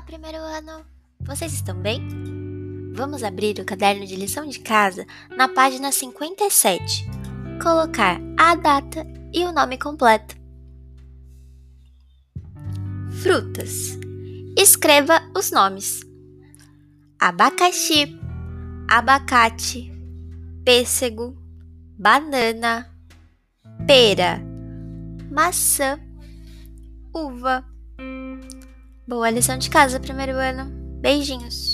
primeiro ano! Vocês estão bem? Vamos abrir o caderno de lição de casa na página 57. Colocar a data e o nome completo. Frutas. Escreva os nomes: abacaxi, abacate, pêssego, banana, pera, maçã, uva. Boa lição de casa, primeiro ano. Beijinhos.